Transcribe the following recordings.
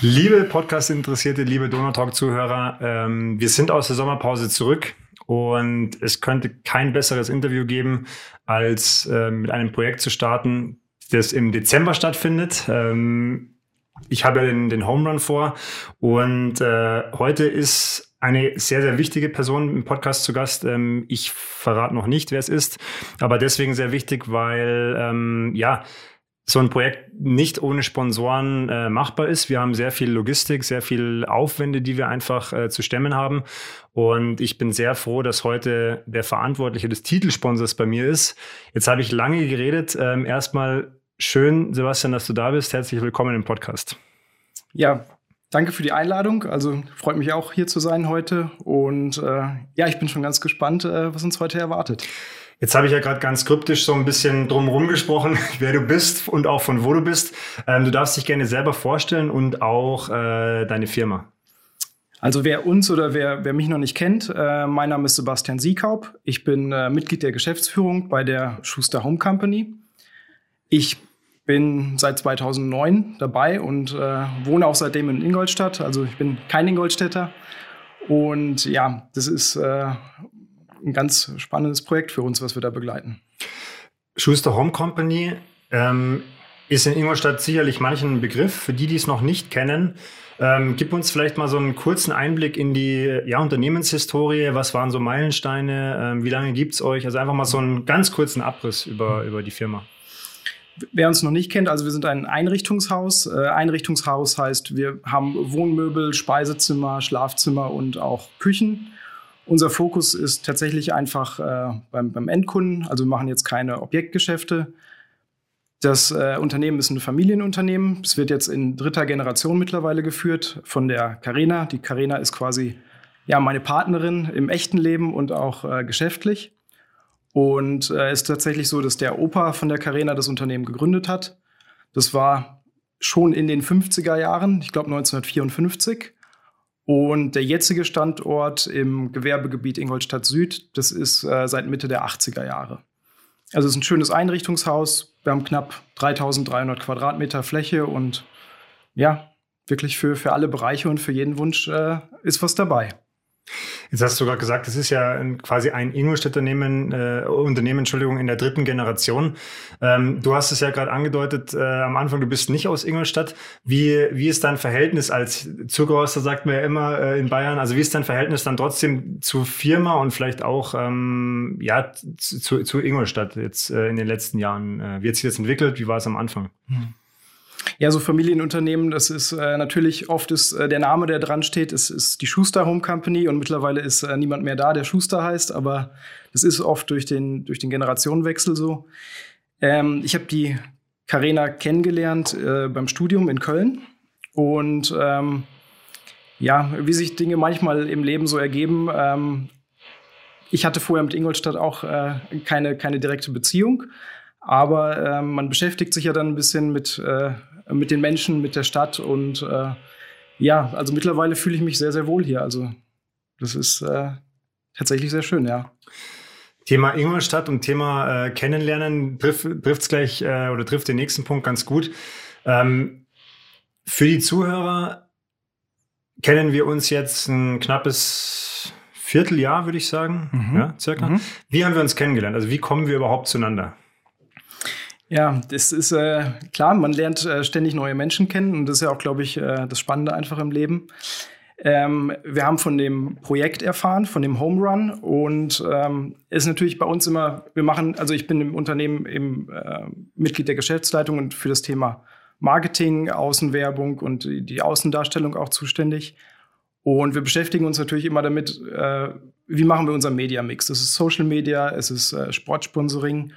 Liebe Podcast-Interessierte, liebe Donautalk-Zuhörer, ähm, wir sind aus der Sommerpause zurück und es könnte kein besseres Interview geben, als äh, mit einem Projekt zu starten, das im Dezember stattfindet. Ähm, ich habe ja den, den Home Run vor und äh, heute ist eine sehr, sehr wichtige Person im Podcast zu Gast. Ähm, ich verrate noch nicht, wer es ist, aber deswegen sehr wichtig, weil ähm, ja, so ein Projekt nicht ohne Sponsoren äh, machbar ist. Wir haben sehr viel Logistik, sehr viel Aufwände, die wir einfach äh, zu stemmen haben. Und ich bin sehr froh, dass heute der Verantwortliche des Titelsponsors bei mir ist. Jetzt habe ich lange geredet. Ähm, erstmal schön, Sebastian, dass du da bist. Herzlich willkommen im Podcast. Ja, danke für die Einladung. Also freut mich auch hier zu sein heute. Und äh, ja, ich bin schon ganz gespannt, äh, was uns heute erwartet. Jetzt habe ich ja gerade ganz kryptisch so ein bisschen drumherum gesprochen, wer du bist und auch von wo du bist. Ähm, du darfst dich gerne selber vorstellen und auch äh, deine Firma. Also wer uns oder wer, wer mich noch nicht kennt, äh, mein Name ist Sebastian Siekaub. Ich bin äh, Mitglied der Geschäftsführung bei der Schuster Home Company. Ich bin seit 2009 dabei und äh, wohne auch seitdem in Ingolstadt. Also ich bin kein Ingolstädter. Und ja, das ist äh, ein ganz spannendes Projekt für uns, was wir da begleiten. Schuster Home Company ähm, ist in Ingolstadt sicherlich manchen Begriff. Für die, die es noch nicht kennen, ähm, gib uns vielleicht mal so einen kurzen Einblick in die ja, Unternehmenshistorie. Was waren so Meilensteine? Ähm, wie lange gibt es euch? Also einfach mal so einen ganz kurzen Abriss über, über die Firma. Wer uns noch nicht kennt, also wir sind ein Einrichtungshaus. Äh, Einrichtungshaus heißt, wir haben Wohnmöbel, Speisezimmer, Schlafzimmer und auch Küchen. Unser Fokus ist tatsächlich einfach äh, beim, beim Endkunden. Also wir machen jetzt keine Objektgeschäfte. Das äh, Unternehmen ist ein Familienunternehmen. Es wird jetzt in dritter Generation mittlerweile geführt von der Carena. Die Carena ist quasi ja meine Partnerin im echten Leben und auch äh, geschäftlich. Und es äh, ist tatsächlich so, dass der Opa von der Carena das Unternehmen gegründet hat. Das war schon in den 50er Jahren, ich glaube 1954. Und der jetzige Standort im Gewerbegebiet Ingolstadt Süd, das ist äh, seit Mitte der 80er Jahre. Also es ist ein schönes Einrichtungshaus. Wir haben knapp 3300 Quadratmeter Fläche und ja, wirklich für, für alle Bereiche und für jeden Wunsch äh, ist was dabei. Jetzt hast du gerade gesagt, es ist ja quasi ein Ingolstädter Unternehmen, äh, Unternehmen, Entschuldigung, in der dritten Generation. Ähm, du hast es ja gerade angedeutet äh, am Anfang, du bist nicht aus Ingolstadt. Wie, wie ist dein Verhältnis als Zugerhauster, sagt man ja immer äh, in Bayern, also wie ist dein Verhältnis dann trotzdem zur Firma und vielleicht auch ähm, ja, zu, zu Ingolstadt jetzt äh, in den letzten Jahren? Äh, wie hat sich das entwickelt? Wie war es am Anfang? Hm. Ja, so Familienunternehmen, das ist äh, natürlich oft ist äh, der Name, der dran steht, ist, ist die Schuster Home Company und mittlerweile ist äh, niemand mehr da, der Schuster heißt, aber das ist oft durch den, durch den Generationenwechsel so. Ähm, ich habe die Carena kennengelernt äh, beim Studium in Köln und ähm, ja, wie sich Dinge manchmal im Leben so ergeben. Ähm, ich hatte vorher mit Ingolstadt auch äh, keine, keine direkte Beziehung, aber äh, man beschäftigt sich ja dann ein bisschen mit, äh, mit den Menschen, mit der Stadt und äh, ja, also mittlerweile fühle ich mich sehr, sehr wohl hier. Also das ist äh, tatsächlich sehr schön, ja. Thema Ingolstadt und Thema äh, Kennenlernen trifft es gleich äh, oder trifft den nächsten Punkt ganz gut. Ähm, für die Zuhörer kennen wir uns jetzt ein knappes Vierteljahr, würde ich sagen, mhm. ja, circa. Mhm. Wie haben wir uns kennengelernt? Also wie kommen wir überhaupt zueinander? Ja, das ist äh, klar, man lernt äh, ständig neue Menschen kennen und das ist ja auch, glaube ich, äh, das Spannende einfach im Leben. Ähm, wir haben von dem Projekt erfahren, von dem Home Run und ähm, ist natürlich bei uns immer, wir machen, also ich bin im Unternehmen im äh, Mitglied der Geschäftsleitung und für das Thema Marketing, Außenwerbung und die, die Außendarstellung auch zuständig. Und wir beschäftigen uns natürlich immer damit, äh, wie machen wir unseren Media-Mix. Das ist Social Media, es ist äh, Sportsponsoring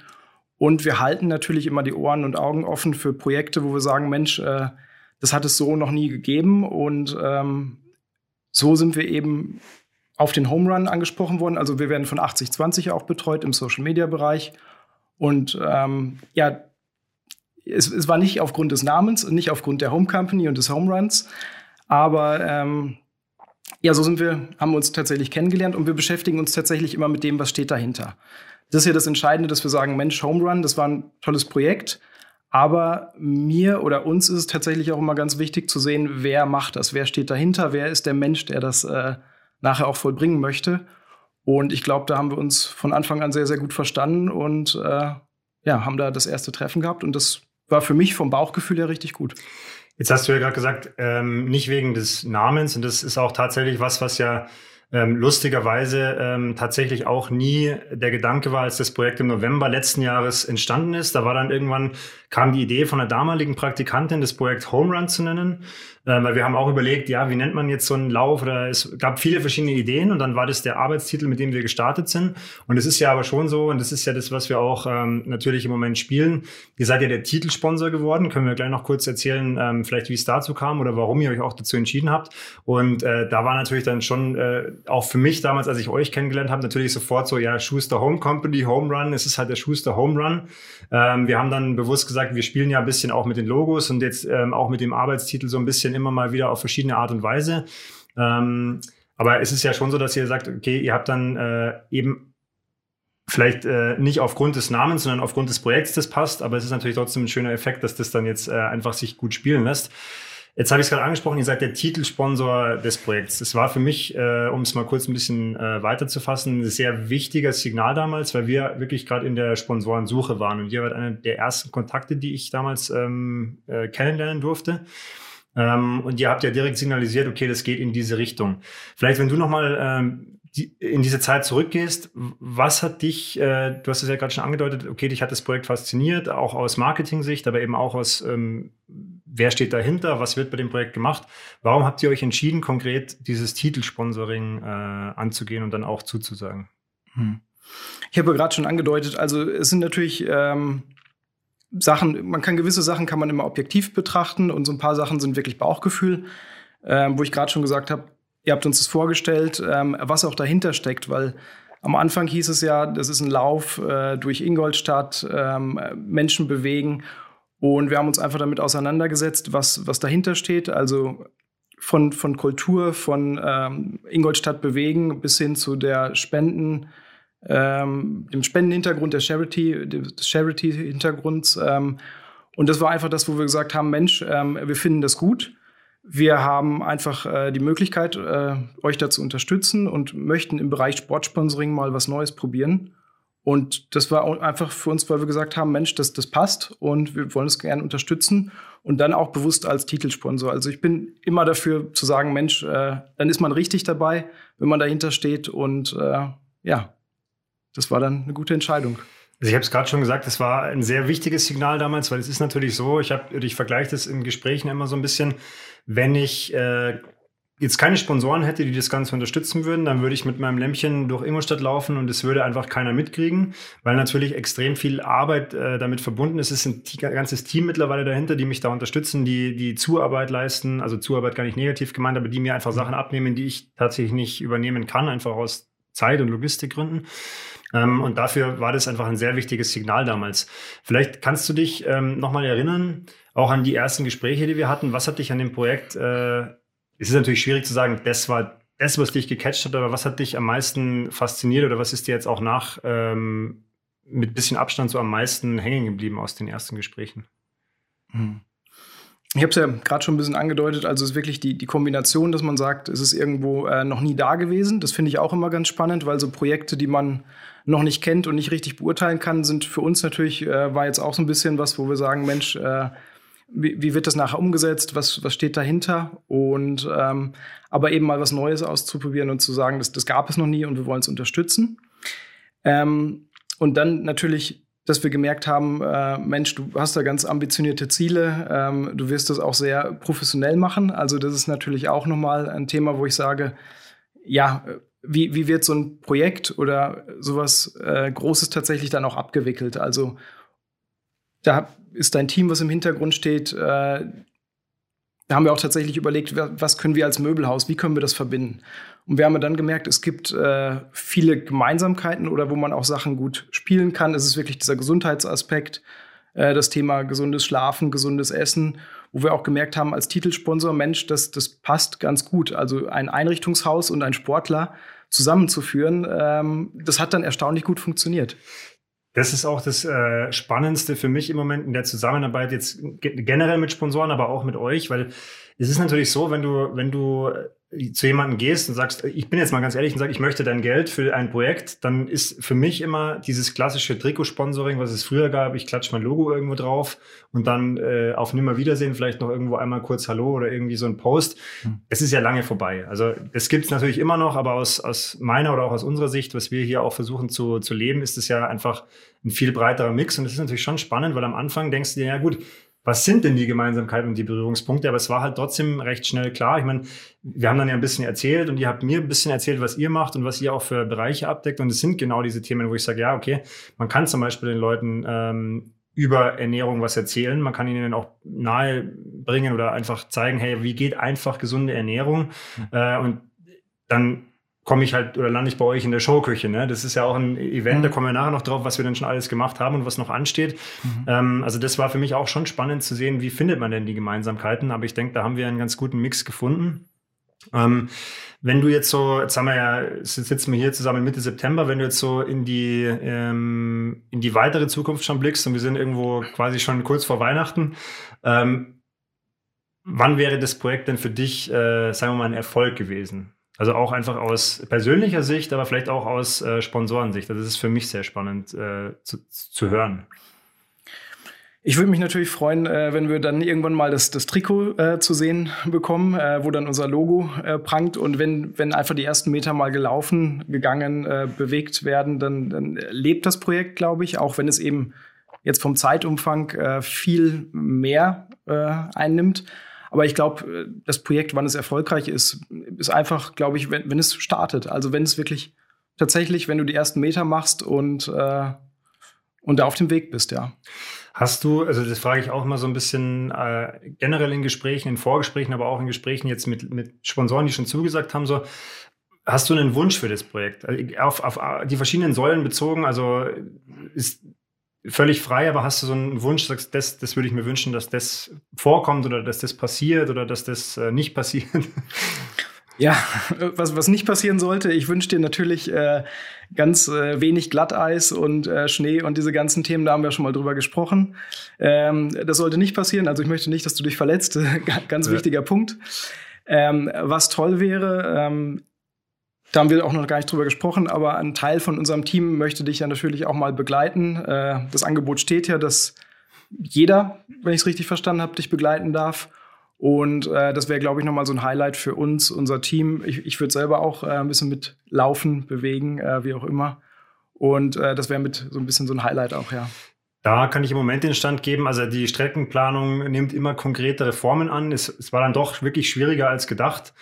und wir halten natürlich immer die Ohren und Augen offen für Projekte, wo wir sagen, Mensch, äh, das hat es so noch nie gegeben. Und ähm, so sind wir eben auf den Home Run angesprochen worden. Also wir werden von 8020 auch betreut im Social-Media-Bereich. Und ähm, ja, es, es, war nicht aufgrund des Namens nicht aufgrund der Home Company und des Home Runs. Aber ähm, ja, so sind wir, haben uns tatsächlich kennengelernt und wir beschäftigen uns tatsächlich immer mit dem, was steht dahinter. Das ist ja das Entscheidende, dass wir sagen, Mensch, Home Run, das war ein tolles Projekt, Aber mir oder uns ist es tatsächlich auch immer ganz wichtig zu sehen, wer macht das, wer steht dahinter, wer ist der Mensch, der das äh, nachher auch vollbringen möchte. Und ich glaube, da haben wir uns von Anfang an sehr, sehr gut verstanden und äh, ja, haben da das erste Treffen gehabt. Und das war für mich vom Bauchgefühl her richtig gut. Jetzt hast du ja gerade gesagt, ähm, nicht wegen des Namens. Und das ist auch tatsächlich was, was ja ähm, lustigerweise ähm, tatsächlich auch nie der Gedanke war, als das Projekt im November letzten Jahres entstanden ist. Da war dann irgendwann, kam die Idee von der damaligen Praktikantin, das Projekt Home Run zu nennen. Ähm, weil wir haben auch überlegt, ja, wie nennt man jetzt so einen Lauf? Oder es gab viele verschiedene Ideen und dann war das der Arbeitstitel, mit dem wir gestartet sind. Und es ist ja aber schon so, und das ist ja das, was wir auch ähm, natürlich im Moment spielen. Ihr seid ja der Titelsponsor geworden. Können wir gleich noch kurz erzählen, ähm, vielleicht wie es dazu kam oder warum ihr euch auch dazu entschieden habt. Und äh, da war natürlich dann schon äh, auch für mich damals, als ich euch kennengelernt habe, natürlich sofort so, ja, Schuster Home Company, Home Run. Es ist halt der Schuster Home Run. Ähm, wir haben dann bewusst gesagt, wir spielen ja ein bisschen auch mit den Logos und jetzt ähm, auch mit dem Arbeitstitel so ein bisschen immer mal wieder auf verschiedene Art und Weise. Ähm, aber es ist ja schon so, dass ihr sagt, okay, ihr habt dann äh, eben vielleicht äh, nicht aufgrund des Namens, sondern aufgrund des Projekts das passt, aber es ist natürlich trotzdem ein schöner Effekt, dass das dann jetzt äh, einfach sich gut spielen lässt. Jetzt habe ich es gerade angesprochen, ihr seid der Titelsponsor des Projekts. Das war für mich, äh, um es mal kurz ein bisschen äh, weiterzufassen, ein sehr wichtiges Signal damals, weil wir wirklich gerade in der Sponsorensuche waren. Und ihr wart einer der ersten Kontakte, die ich damals ähm, äh, kennenlernen durfte. Ähm, und ihr habt ja direkt signalisiert, okay, das geht in diese Richtung. Vielleicht, wenn du nochmal ähm, die, in diese Zeit zurückgehst, was hat dich, äh, du hast es ja gerade schon angedeutet, okay, dich hat das Projekt fasziniert, auch aus Marketing-Sicht, aber eben auch aus, ähm, wer steht dahinter, was wird bei dem Projekt gemacht. Warum habt ihr euch entschieden, konkret dieses Titelsponsoring äh, anzugehen und dann auch zuzusagen? Hm. Ich habe ja gerade schon angedeutet, also es sind natürlich ähm, Sachen, man kann gewisse Sachen kann man immer objektiv betrachten und so ein paar Sachen sind wirklich Bauchgefühl, ähm, wo ich gerade schon gesagt habe, ihr habt uns das vorgestellt, ähm, was auch dahinter steckt, weil am Anfang hieß es ja, das ist ein Lauf äh, durch Ingolstadt, ähm, Menschen bewegen und wir haben uns einfach damit auseinandergesetzt, was, was dahinter steht, also von, von Kultur, von ähm, Ingolstadt bewegen bis hin zu der Spenden, ähm, dem Spendenhintergrund der Charity, des Charity-Hintergrunds. Ähm, und das war einfach das, wo wir gesagt haben, Mensch, ähm, wir finden das gut. Wir haben einfach äh, die Möglichkeit, äh, euch da zu unterstützen und möchten im Bereich Sportsponsoring mal was Neues probieren. Und das war einfach für uns, weil wir gesagt haben, Mensch, das, das passt und wir wollen es gerne unterstützen und dann auch bewusst als Titelsponsor. Also ich bin immer dafür zu sagen, Mensch, äh, dann ist man richtig dabei, wenn man dahinter steht und äh, ja, das war dann eine gute Entscheidung. Also ich habe es gerade schon gesagt, das war ein sehr wichtiges Signal damals, weil es ist natürlich so, ich, hab, ich vergleiche das in Gesprächen immer so ein bisschen, wenn ich äh, jetzt keine Sponsoren hätte, die das Ganze unterstützen würden, dann würde ich mit meinem Lämpchen durch Ingolstadt laufen und es würde einfach keiner mitkriegen, weil natürlich extrem viel Arbeit äh, damit verbunden ist. Es ist ein ganzes Team mittlerweile dahinter, die mich da unterstützen, die die Zuarbeit leisten, also Zuarbeit gar nicht negativ gemeint, aber die mir einfach Sachen abnehmen, die ich tatsächlich nicht übernehmen kann, einfach aus Zeit- und Logistikgründen. Ähm, und dafür war das einfach ein sehr wichtiges Signal damals. Vielleicht kannst du dich ähm, nochmal erinnern, auch an die ersten Gespräche, die wir hatten. Was hat dich an dem Projekt, äh, es ist natürlich schwierig zu sagen, das war das, was dich gecatcht hat, aber was hat dich am meisten fasziniert oder was ist dir jetzt auch nach ähm, mit bisschen Abstand so am meisten hängen geblieben aus den ersten Gesprächen? Hm. Ich habe es ja gerade schon ein bisschen angedeutet, also es ist wirklich die, die Kombination, dass man sagt, es ist irgendwo äh, noch nie da gewesen. Das finde ich auch immer ganz spannend, weil so Projekte, die man noch nicht kennt und nicht richtig beurteilen kann, sind für uns natürlich, äh, war jetzt auch so ein bisschen was, wo wir sagen, Mensch, äh, wie, wie wird das nachher umgesetzt, was, was steht dahinter und ähm, aber eben mal was Neues auszuprobieren und zu sagen, das, das gab es noch nie und wir wollen es unterstützen. Ähm, und dann natürlich dass wir gemerkt haben, äh, Mensch, du hast da ganz ambitionierte Ziele, ähm, du wirst das auch sehr professionell machen. Also das ist natürlich auch nochmal ein Thema, wo ich sage, ja, wie, wie wird so ein Projekt oder sowas äh, Großes tatsächlich dann auch abgewickelt? Also da ist dein Team, was im Hintergrund steht, äh, da haben wir auch tatsächlich überlegt, was können wir als Möbelhaus, wie können wir das verbinden? Und wir haben dann gemerkt, es gibt äh, viele Gemeinsamkeiten oder wo man auch Sachen gut spielen kann. Es ist wirklich dieser Gesundheitsaspekt, äh, das Thema gesundes Schlafen, gesundes Essen, wo wir auch gemerkt haben als Titelsponsor, Mensch, das, das passt ganz gut. Also ein Einrichtungshaus und ein Sportler zusammenzuführen, ähm, das hat dann erstaunlich gut funktioniert. Das ist auch das äh, Spannendste für mich im Moment in der Zusammenarbeit jetzt generell mit Sponsoren, aber auch mit euch, weil es ist natürlich so, wenn du, wenn du zu jemandem gehst und sagst, ich bin jetzt mal ganz ehrlich und sage, ich möchte dein Geld für ein Projekt, dann ist für mich immer dieses klassische Trikotsponsoring, was es früher gab, ich klatsche mein Logo irgendwo drauf und dann äh, auf Nimmerwiedersehen vielleicht noch irgendwo einmal kurz Hallo oder irgendwie so ein Post. Hm. Es ist ja lange vorbei. Also es gibt es natürlich immer noch, aber aus, aus meiner oder auch aus unserer Sicht, was wir hier auch versuchen zu, zu leben, ist es ja einfach ein viel breiterer Mix und es ist natürlich schon spannend, weil am Anfang denkst du dir, ja gut, was sind denn die Gemeinsamkeiten und die Berührungspunkte? Aber es war halt trotzdem recht schnell klar. Ich meine, wir haben dann ja ein bisschen erzählt und ihr habt mir ein bisschen erzählt, was ihr macht und was ihr auch für Bereiche abdeckt. Und es sind genau diese Themen, wo ich sage, ja, okay, man kann zum Beispiel den Leuten ähm, über Ernährung was erzählen. Man kann ihnen auch nahe bringen oder einfach zeigen, hey, wie geht einfach gesunde Ernährung? Mhm. Äh, und dann komme ich halt oder lande ich bei euch in der Showküche. Ne? Das ist ja auch ein Event, mhm. da kommen wir nachher noch drauf, was wir denn schon alles gemacht haben und was noch ansteht. Mhm. Ähm, also das war für mich auch schon spannend zu sehen, wie findet man denn die Gemeinsamkeiten. Aber ich denke, da haben wir einen ganz guten Mix gefunden. Ähm, wenn du jetzt so, jetzt haben wir ja, jetzt sitzen wir hier zusammen Mitte September, wenn du jetzt so in die, ähm, in die weitere Zukunft schon blickst und wir sind irgendwo quasi schon kurz vor Weihnachten, ähm, wann wäre das Projekt denn für dich, äh, sagen wir mal, ein Erfolg gewesen? Also auch einfach aus persönlicher Sicht, aber vielleicht auch aus äh, Sponsorensicht. Also das ist für mich sehr spannend äh, zu, zu hören. Ich würde mich natürlich freuen, äh, wenn wir dann irgendwann mal das, das Trikot äh, zu sehen bekommen, äh, wo dann unser Logo äh, prangt. Und wenn, wenn einfach die ersten Meter mal gelaufen, gegangen, äh, bewegt werden, dann, dann lebt das Projekt, glaube ich, auch wenn es eben jetzt vom Zeitumfang äh, viel mehr einnimmt. Aber ich glaube, äh, das Projekt, wann es erfolgreich ist, ist einfach, glaube ich, wenn, wenn es startet. Also wenn es wirklich tatsächlich, wenn du die ersten Meter machst und, äh, und da auf dem Weg bist, ja. Hast du, also das frage ich auch mal so ein bisschen äh, generell in Gesprächen, in Vorgesprächen, aber auch in Gesprächen jetzt mit, mit Sponsoren, die schon zugesagt haben, so, hast du einen Wunsch für das Projekt? Also auf, auf die verschiedenen Säulen bezogen, also ist völlig frei, aber hast du so einen Wunsch, sagst, das, das würde ich mir wünschen, dass das vorkommt oder dass das passiert oder dass das äh, nicht passiert? Ja, was, was nicht passieren sollte, ich wünsche dir natürlich äh, ganz äh, wenig Glatteis und äh, Schnee und diese ganzen Themen, da haben wir schon mal drüber gesprochen. Ähm, das sollte nicht passieren, also ich möchte nicht, dass du dich verletzt, ganz ja. wichtiger Punkt. Ähm, was toll wäre, ähm, da haben wir auch noch gar nicht drüber gesprochen, aber ein Teil von unserem Team möchte dich ja natürlich auch mal begleiten. Äh, das Angebot steht ja, dass jeder, wenn ich es richtig verstanden habe, dich begleiten darf. Und äh, das wäre, glaube ich, nochmal so ein Highlight für uns, unser Team. Ich, ich würde selber auch äh, ein bisschen mit laufen, bewegen, wie auch immer. Und das wäre mit so ein bisschen so ein Highlight auch, ja. Da kann ich im Moment den Stand geben. Also die Streckenplanung nimmt immer konkretere Formen an. Es, es war dann doch wirklich schwieriger als gedacht.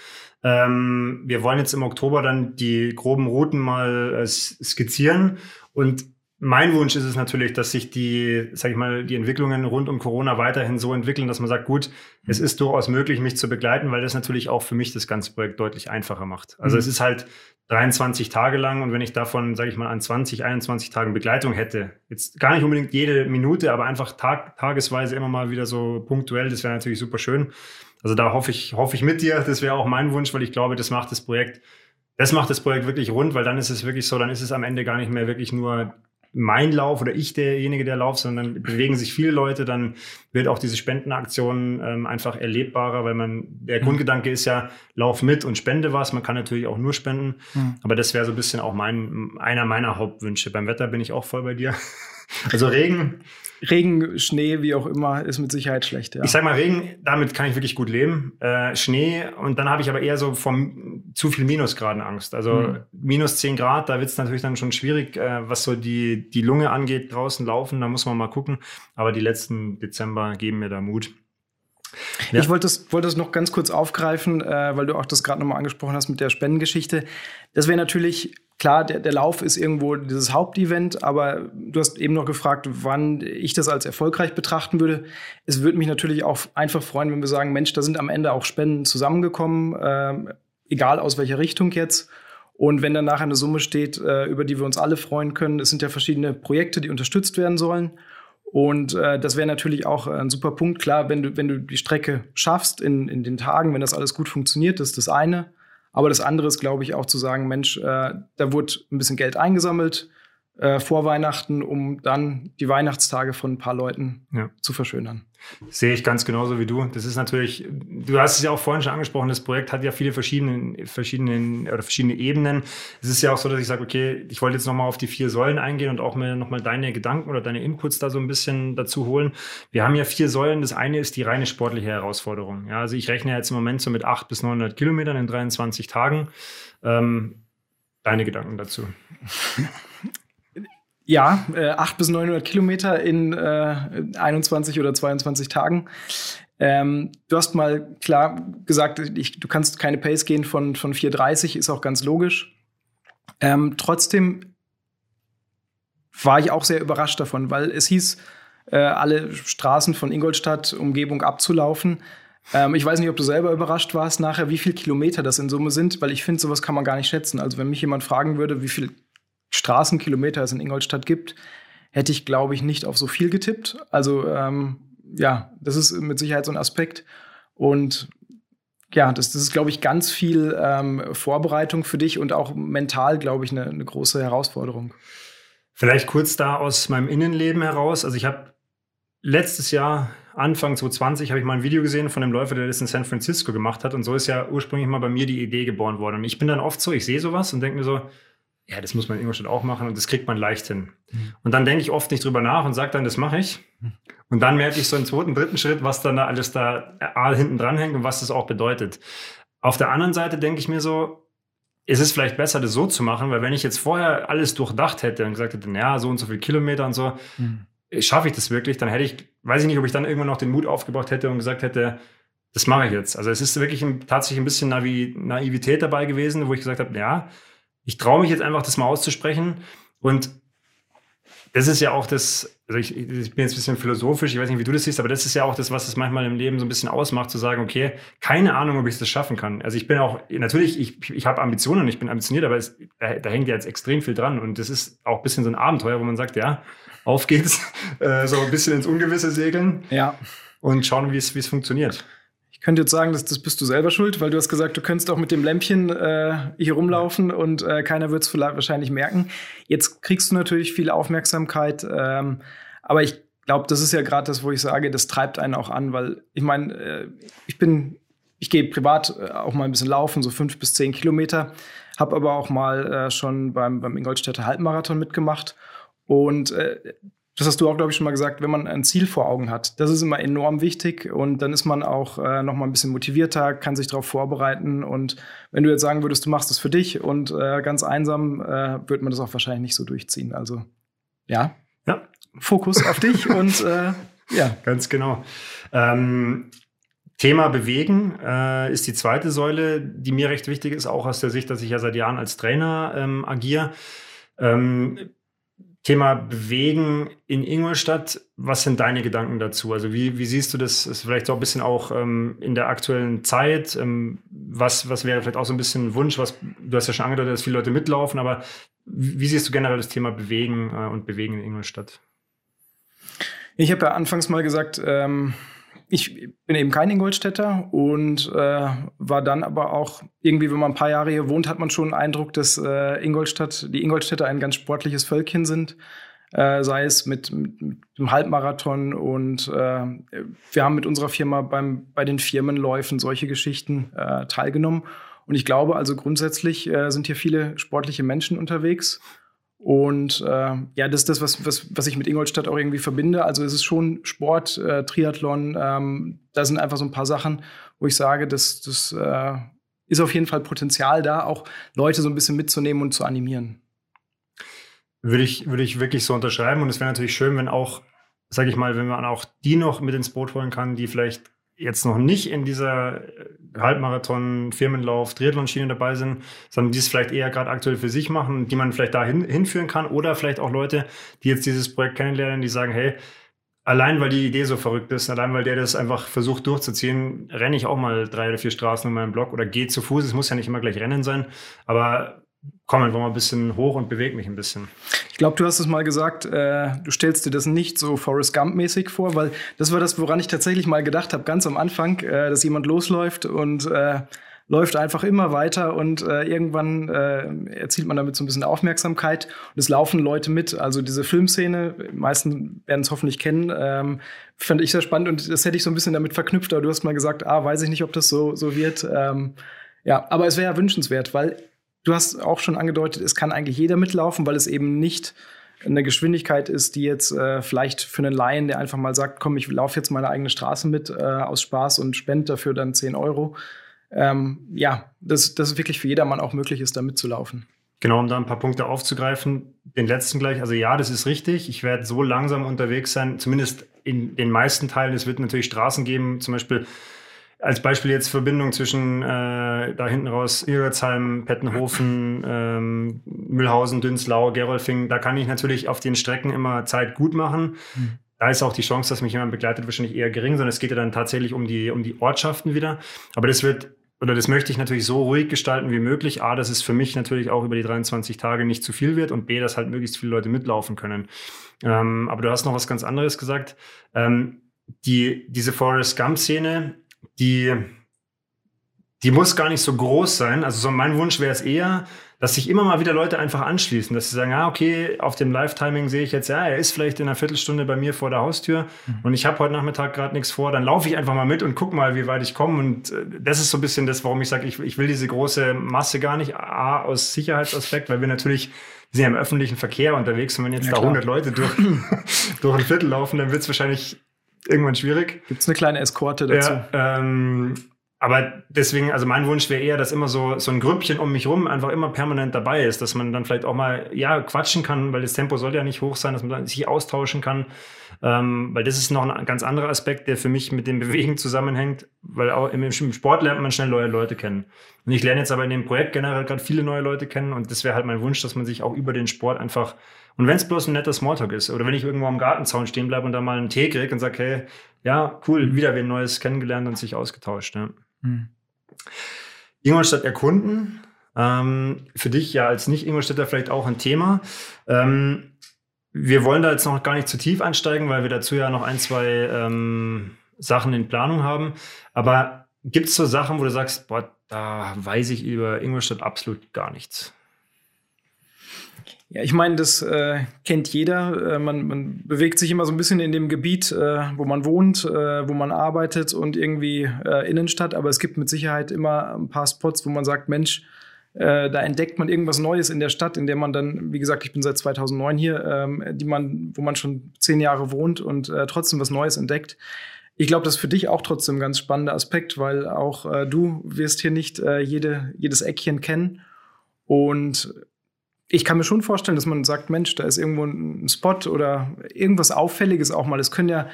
Ähm, wir wollen jetzt im Oktober dann die groben Routen mal äh, skizzieren und mein Wunsch ist es natürlich, dass sich die, sag ich mal, die Entwicklungen rund um Corona weiterhin so entwickeln, dass man sagt, gut, es mhm. ist durchaus möglich, mich zu begleiten, weil das natürlich auch für mich das ganze Projekt deutlich einfacher macht. Also mhm. es ist halt 23 Tage lang und wenn ich davon, sage ich mal, an 20, 21 Tagen Begleitung hätte, jetzt gar nicht unbedingt jede Minute, aber einfach tag, tagesweise immer mal wieder so punktuell, das wäre natürlich super schön. Also da hoffe ich, hoffe ich mit dir. Das wäre auch mein Wunsch, weil ich glaube, das macht das Projekt, das macht das Projekt wirklich rund, weil dann ist es wirklich so, dann ist es am Ende gar nicht mehr wirklich nur mein Lauf oder ich derjenige, der lauft, sondern bewegen sich viele Leute, dann wird auch diese Spendenaktion ähm, einfach erlebbarer, weil man, der mhm. Grundgedanke ist ja, lauf mit und spende was. Man kann natürlich auch nur spenden, mhm. aber das wäre so ein bisschen auch mein, einer meiner Hauptwünsche. Beim Wetter bin ich auch voll bei dir. Also Regen. Regen, Schnee, wie auch immer, ist mit Sicherheit schlecht. Ja. Ich sag mal, Regen, damit kann ich wirklich gut leben. Äh, Schnee und dann habe ich aber eher so vom zu viel Minusgraden Angst. Also mhm. minus 10 Grad, da wird es natürlich dann schon schwierig, äh, was so die, die Lunge angeht, draußen laufen. Da muss man mal gucken. Aber die letzten Dezember geben mir da Mut. Ja. Ich wollte es wollte noch ganz kurz aufgreifen, äh, weil du auch das gerade nochmal angesprochen hast mit der Spendengeschichte. Das wäre natürlich klar, der, der Lauf ist irgendwo dieses Hauptevent, aber du hast eben noch gefragt, wann ich das als erfolgreich betrachten würde. Es würde mich natürlich auch einfach freuen, wenn wir sagen, Mensch, da sind am Ende auch Spenden zusammengekommen, äh, egal aus welcher Richtung jetzt. Und wenn dann nachher eine Summe steht, äh, über die wir uns alle freuen können, es sind ja verschiedene Projekte, die unterstützt werden sollen. Und äh, das wäre natürlich auch ein super Punkt. Klar, wenn du, wenn du die Strecke schaffst in, in den Tagen, wenn das alles gut funktioniert, ist das eine. Aber das andere ist, glaube ich, auch zu sagen, Mensch, äh, da wurde ein bisschen Geld eingesammelt. äh, vor Weihnachten, um dann die Weihnachtstage von ein paar Leuten ja. zu verschönern. Sehe ich ganz genauso wie du. Das ist natürlich, du hast es ja auch vorhin schon angesprochen, das Projekt hat ja viele verschiedene, verschiedene, oder verschiedene Ebenen. Es ist ja auch so, dass ich sage, okay, ich wollte jetzt nochmal auf die vier Säulen eingehen und auch mir nochmal deine Gedanken oder deine Inputs da so ein bisschen dazu holen. Wir haben ja vier Säulen. Das eine ist die reine sportliche Herausforderung. Ja, also ich rechne jetzt im Moment so mit 800 bis 900 Kilometern in 23 Tagen. Ähm, deine Gedanken dazu? Ja, äh, 800 bis 900 Kilometer in äh, 21 oder 22 Tagen. Ähm, du hast mal klar gesagt, ich, du kannst keine Pace gehen von, von 4,30, ist auch ganz logisch. Ähm, trotzdem war ich auch sehr überrascht davon, weil es hieß, äh, alle Straßen von Ingolstadt, Umgebung abzulaufen. Ähm, ich weiß nicht, ob du selber überrascht warst nachher, wie viele Kilometer das in Summe sind, weil ich finde, sowas kann man gar nicht schätzen. Also wenn mich jemand fragen würde, wie viel Straßenkilometer es in Ingolstadt gibt, hätte ich, glaube ich, nicht auf so viel getippt. Also ähm, ja, das ist mit Sicherheit so ein Aspekt. Und ja, das, das ist, glaube ich, ganz viel ähm, Vorbereitung für dich und auch mental, glaube ich, eine, eine große Herausforderung. Vielleicht kurz da aus meinem Innenleben heraus. Also ich habe letztes Jahr, Anfang 2020, habe ich mal ein Video gesehen von einem Läufer, der das in San Francisco gemacht hat. Und so ist ja ursprünglich mal bei mir die Idee geboren worden. Und ich bin dann oft so, ich sehe sowas und denke mir so, ja, das muss man in Ingolstadt auch machen und das kriegt man leicht hin. Mhm. Und dann denke ich oft nicht drüber nach und sage dann, das mache ich. Mhm. Und dann merke ich so im zweiten, dritten Schritt, was dann da alles da hinten dran hängt und was das auch bedeutet. Auf der anderen Seite denke ich mir so, es ist vielleicht besser, das so zu machen, weil wenn ich jetzt vorher alles durchdacht hätte und gesagt hätte, naja, so und so viele Kilometer und so, mhm. schaffe ich das wirklich, dann hätte ich, weiß ich nicht, ob ich dann irgendwann noch den Mut aufgebracht hätte und gesagt hätte, das mache ich jetzt. Also es ist wirklich ein, tatsächlich ein bisschen Navi Naivität dabei gewesen, wo ich gesagt habe, ja, ich traue mich jetzt einfach, das mal auszusprechen. Und das ist ja auch das, also ich, ich, bin jetzt ein bisschen philosophisch, ich weiß nicht, wie du das siehst, aber das ist ja auch das, was es manchmal im Leben so ein bisschen ausmacht, zu sagen, okay, keine Ahnung, ob ich das schaffen kann. Also ich bin auch, natürlich, ich, ich habe Ambitionen und ich bin ambitioniert, aber es, da, da, hängt ja jetzt extrem viel dran und das ist auch ein bisschen so ein Abenteuer, wo man sagt, ja, auf geht's, äh, so ein bisschen ins Ungewisse segeln ja. und schauen, wie es wie es funktioniert. Ich könnte jetzt sagen, dass das bist du selber schuld, weil du hast gesagt, du könntest auch mit dem Lämpchen äh, hier rumlaufen und äh, keiner wird es wahrscheinlich merken. Jetzt kriegst du natürlich viel Aufmerksamkeit, ähm, aber ich glaube, das ist ja gerade das, wo ich sage, das treibt einen auch an, weil ich meine, äh, ich bin, ich gehe privat äh, auch mal ein bisschen laufen, so fünf bis zehn Kilometer, habe aber auch mal äh, schon beim, beim Ingolstädter Halbmarathon mitgemacht und äh, das hast du auch, glaube ich, schon mal gesagt, wenn man ein Ziel vor Augen hat. Das ist immer enorm wichtig und dann ist man auch äh, noch mal ein bisschen motivierter, kann sich darauf vorbereiten. Und wenn du jetzt sagen würdest, du machst das für dich und äh, ganz einsam, äh, wird man das auch wahrscheinlich nicht so durchziehen. Also ja, ja. Fokus auf dich und äh, ja. Ganz genau. Ähm, Thema Bewegen äh, ist die zweite Säule, die mir recht wichtig ist, auch aus der Sicht, dass ich ja seit Jahren als Trainer ähm, agiere. Ähm, Thema Bewegen in Ingolstadt, was sind deine Gedanken dazu? Also wie, wie siehst du das? Ist vielleicht so ein bisschen auch ähm, in der aktuellen Zeit. Ähm, was, was wäre vielleicht auch so ein bisschen Wunsch? Was, du hast ja schon angedeutet, dass viele Leute mitlaufen, aber wie, wie siehst du generell das Thema Bewegen äh, und Bewegen in Ingolstadt? Ich habe ja anfangs mal gesagt, ähm, ich bin eben kein Ingolstädter und äh, war dann aber auch irgendwie, wenn man ein paar Jahre hier wohnt, hat man schon einen Eindruck, dass äh, Ingolstadt, die Ingolstädter ein ganz sportliches Völkchen sind. Äh, sei es mit, mit, mit, dem Halbmarathon und äh, wir haben mit unserer Firma beim, bei den Firmenläufen solche Geschichten äh, teilgenommen. Und ich glaube also grundsätzlich äh, sind hier viele sportliche Menschen unterwegs. Und äh, ja, das ist das, was, was, was ich mit Ingolstadt auch irgendwie verbinde. Also es ist schon Sport, äh, Triathlon. Ähm, da sind einfach so ein paar Sachen, wo ich sage, das, das äh, ist auf jeden Fall Potenzial da, auch Leute so ein bisschen mitzunehmen und zu animieren. Würde ich, würde ich wirklich so unterschreiben. Und es wäre natürlich schön, wenn auch, sage ich mal, wenn man auch die noch mit ins Boot holen kann, die vielleicht jetzt noch nicht in dieser äh, Halbmarathon, Firmenlauf, Triathlon-Schiene dabei sind, sondern die es vielleicht eher gerade aktuell für sich machen, die man vielleicht dahin hinführen kann oder vielleicht auch Leute, die jetzt dieses Projekt kennenlernen, die sagen, hey, allein weil die Idee so verrückt ist, allein weil der das einfach versucht durchzuziehen, renne ich auch mal drei oder vier Straßen in meinem Blog oder gehe zu Fuß. Es muss ja nicht immer gleich Rennen sein, aber komm einfach mal ein bisschen hoch und bewege mich ein bisschen. Ich glaube, du hast es mal gesagt, äh, du stellst dir das nicht so Forrest Gump-mäßig vor, weil das war das, woran ich tatsächlich mal gedacht habe, ganz am Anfang, äh, dass jemand losläuft und äh, läuft einfach immer weiter und äh, irgendwann äh, erzielt man damit so ein bisschen Aufmerksamkeit und es laufen Leute mit. Also diese Filmszene, die meisten werden es hoffentlich kennen, ähm, fand ich sehr spannend und das hätte ich so ein bisschen damit verknüpft, aber du hast mal gesagt, ah, weiß ich nicht, ob das so, so wird. Ähm, ja, aber es wäre ja wünschenswert, weil du hast auch schon angedeutet, es kann eigentlich jeder mitlaufen, weil es eben nicht eine Geschwindigkeit ist, die jetzt äh, vielleicht für einen Laien, der einfach mal sagt, komm, ich laufe jetzt meine eigene Straße mit äh, aus Spaß und spende dafür dann 10 Euro. Ähm, ja, dass das wirklich für jedermann auch möglich ist, da mitzulaufen. Genau, um da ein paar Punkte aufzugreifen. Den letzten gleich, also ja, das ist richtig. Ich werde so langsam unterwegs sein, zumindest in den meisten Teilen. Es wird natürlich Straßen geben, zum Beispiel als Beispiel jetzt Verbindung zwischen äh, da hinten raus Iretsheim, Pettenhofen, ähm, Mühlhausen, Dünslau, Gerolfing. Da kann ich natürlich auf den Strecken immer Zeit gut machen. Mhm. Da ist auch die Chance, dass mich jemand begleitet, wahrscheinlich eher gering, sondern es geht ja dann tatsächlich um die, um die Ortschaften wieder. Aber das wird, oder das möchte ich natürlich so ruhig gestalten wie möglich. A, dass es für mich natürlich auch über die 23 Tage nicht zu viel wird und B, dass halt möglichst viele Leute mitlaufen können. Ähm, aber du hast noch was ganz anderes gesagt. Ähm, die, diese Forest Gump-Szene, die, die muss gar nicht so groß sein. Also so mein Wunsch wäre es eher, dass sich immer mal wieder Leute einfach anschließen, dass sie sagen, ah, okay, auf dem Live-Timing sehe ich jetzt, ja, er ist vielleicht in einer Viertelstunde bei mir vor der Haustür mhm. und ich habe heute Nachmittag gerade nichts vor, dann laufe ich einfach mal mit und guck mal, wie weit ich komme. Und äh, das ist so ein bisschen das, warum ich sage, ich, ich will diese große Masse gar nicht, A, aus Sicherheitsaspekt, weil wir natürlich wir sind ja im öffentlichen Verkehr unterwegs und wenn jetzt ja, da 100 Leute durch, durch ein Viertel laufen, dann wird es wahrscheinlich irgendwann schwierig. Gibt es eine kleine Eskorte dazu? Ja, ähm, aber deswegen, also mein Wunsch wäre eher, dass immer so, so ein Grüppchen um mich rum einfach immer permanent dabei ist, dass man dann vielleicht auch mal, ja, quatschen kann, weil das Tempo soll ja nicht hoch sein, dass man sich austauschen kann. Ähm, weil das ist noch ein ganz anderer Aspekt, der für mich mit dem Bewegen zusammenhängt, weil auch im, im Sport lernt man schnell neue Leute kennen. Und ich lerne jetzt aber in dem Projekt generell gerade viele neue Leute kennen und das wäre halt mein Wunsch, dass man sich auch über den Sport einfach und wenn es bloß ein netter Smalltalk ist oder wenn ich irgendwo am Gartenzaun stehen bleibe und da mal einen Tee kriege und sage, hey, ja, cool, wieder wen Neues kennengelernt und sich ausgetauscht. Ja. Mhm. Ingolstadt erkunden. Ähm, für dich ja als Nicht-Ingolstädter vielleicht auch ein Thema. Ähm, wir wollen da jetzt noch gar nicht zu tief einsteigen, weil wir dazu ja noch ein, zwei ähm, Sachen in Planung haben. Aber gibt es so Sachen, wo du sagst, boah, da weiß ich über Ingolstadt absolut gar nichts? Ja, ich meine, das äh, kennt jeder. Äh, man, man bewegt sich immer so ein bisschen in dem Gebiet, äh, wo man wohnt, äh, wo man arbeitet und irgendwie äh, Innenstadt. Aber es gibt mit Sicherheit immer ein paar Spots, wo man sagt, Mensch, äh, da entdeckt man irgendwas Neues in der Stadt, in der man dann, wie gesagt, ich bin seit 2009 hier, ähm, die man, wo man schon zehn Jahre wohnt und äh, trotzdem was Neues entdeckt. Ich glaube, das ist für dich auch trotzdem ein ganz spannender Aspekt, weil auch äh, du wirst hier nicht äh, jede, jedes Eckchen kennen. Und ich kann mir schon vorstellen, dass man sagt, Mensch, da ist irgendwo ein Spot oder irgendwas Auffälliges auch mal. Es können ja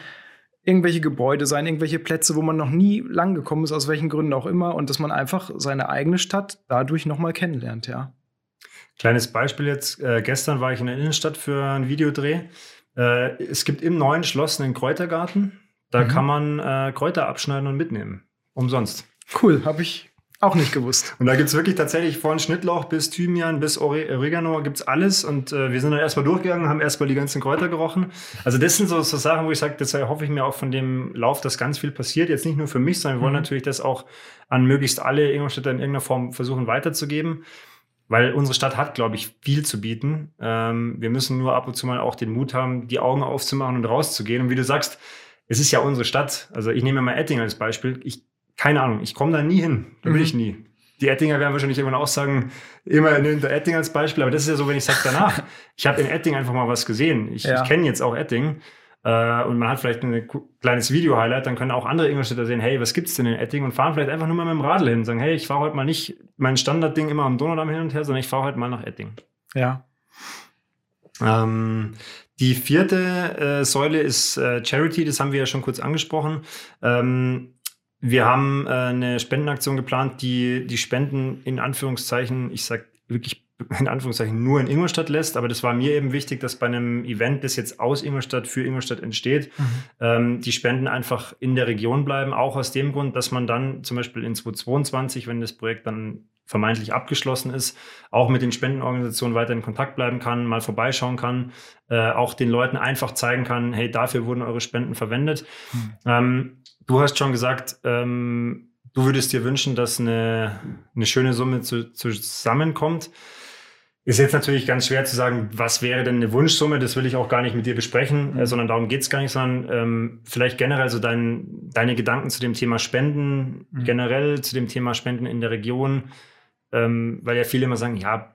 irgendwelche Gebäude sein, irgendwelche Plätze, wo man noch nie lang gekommen ist, aus welchen Gründen auch immer, und dass man einfach seine eigene Stadt dadurch nochmal kennenlernt, ja. Kleines Beispiel jetzt. Äh, gestern war ich in der Innenstadt für einen Videodreh. Äh, es gibt im neuen Schloss einen Kräutergarten. Da mhm. kann man äh, Kräuter abschneiden und mitnehmen. Umsonst. Cool, habe ich auch nicht gewusst. Und da gibt es wirklich tatsächlich von Schnittlauch bis Thymian bis Oregano gibt es alles. Und äh, wir sind dann erstmal durchgegangen, haben erstmal die ganzen Kräuter gerochen. Also das sind so, so Sachen, wo ich sage, das hoffe ich mir auch von dem Lauf, dass ganz viel passiert. Jetzt nicht nur für mich, sondern wir wollen mhm. natürlich das auch an möglichst alle Ingolstädter in irgendeiner Form versuchen weiterzugeben. Weil unsere Stadt hat, glaube ich, viel zu bieten. Ähm, wir müssen nur ab und zu mal auch den Mut haben, die Augen aufzumachen und rauszugehen. Und wie du sagst, es ist ja unsere Stadt. Also ich nehme mal Etting als Beispiel. Ich keine Ahnung, ich komme da nie hin. Da will mhm. ich nie. Die Ettinger werden wahrscheinlich irgendwann auch sagen, immer nimmt der Etting als Beispiel, aber das ist ja so, wenn ich sage danach, ich habe in Etting einfach mal was gesehen. Ich, ja. ich kenne jetzt auch Etting äh, und man hat vielleicht ein kleines Video-Highlight, dann können auch andere Ingolstädter sehen, hey, was gibt's denn in Etting und fahren vielleicht einfach nur mal mit dem Radl hin und sagen, hey, ich fahre heute mal nicht mein Standardding immer am Donaudamm hin und her, sondern ich fahre heute mal nach Etting. Ja. Ähm, die vierte äh, Säule ist äh, Charity, das haben wir ja schon kurz angesprochen. Ähm, wir haben äh, eine Spendenaktion geplant, die die Spenden in Anführungszeichen, ich sag wirklich in Anführungszeichen nur in Ingolstadt lässt, aber das war mir eben wichtig, dass bei einem Event, das jetzt aus Ingolstadt für Ingolstadt entsteht, mhm. ähm, die Spenden einfach in der Region bleiben, auch aus dem Grund, dass man dann zum Beispiel in 2022, wenn das Projekt dann vermeintlich abgeschlossen ist, auch mit den Spendenorganisationen weiter in Kontakt bleiben kann, mal vorbeischauen kann, äh, auch den Leuten einfach zeigen kann, hey, dafür wurden eure Spenden verwendet. Mhm. Ähm, Du hast schon gesagt, ähm, du würdest dir wünschen, dass eine, eine schöne Summe zu, zusammenkommt. Ist jetzt natürlich ganz schwer zu sagen, was wäre denn eine Wunschsumme, das will ich auch gar nicht mit dir besprechen, mhm. äh, sondern darum geht's gar nicht, sondern ähm, vielleicht generell so dein, deine Gedanken zu dem Thema Spenden, mhm. generell zu dem Thema Spenden in der Region, ähm, weil ja viele immer sagen, ja,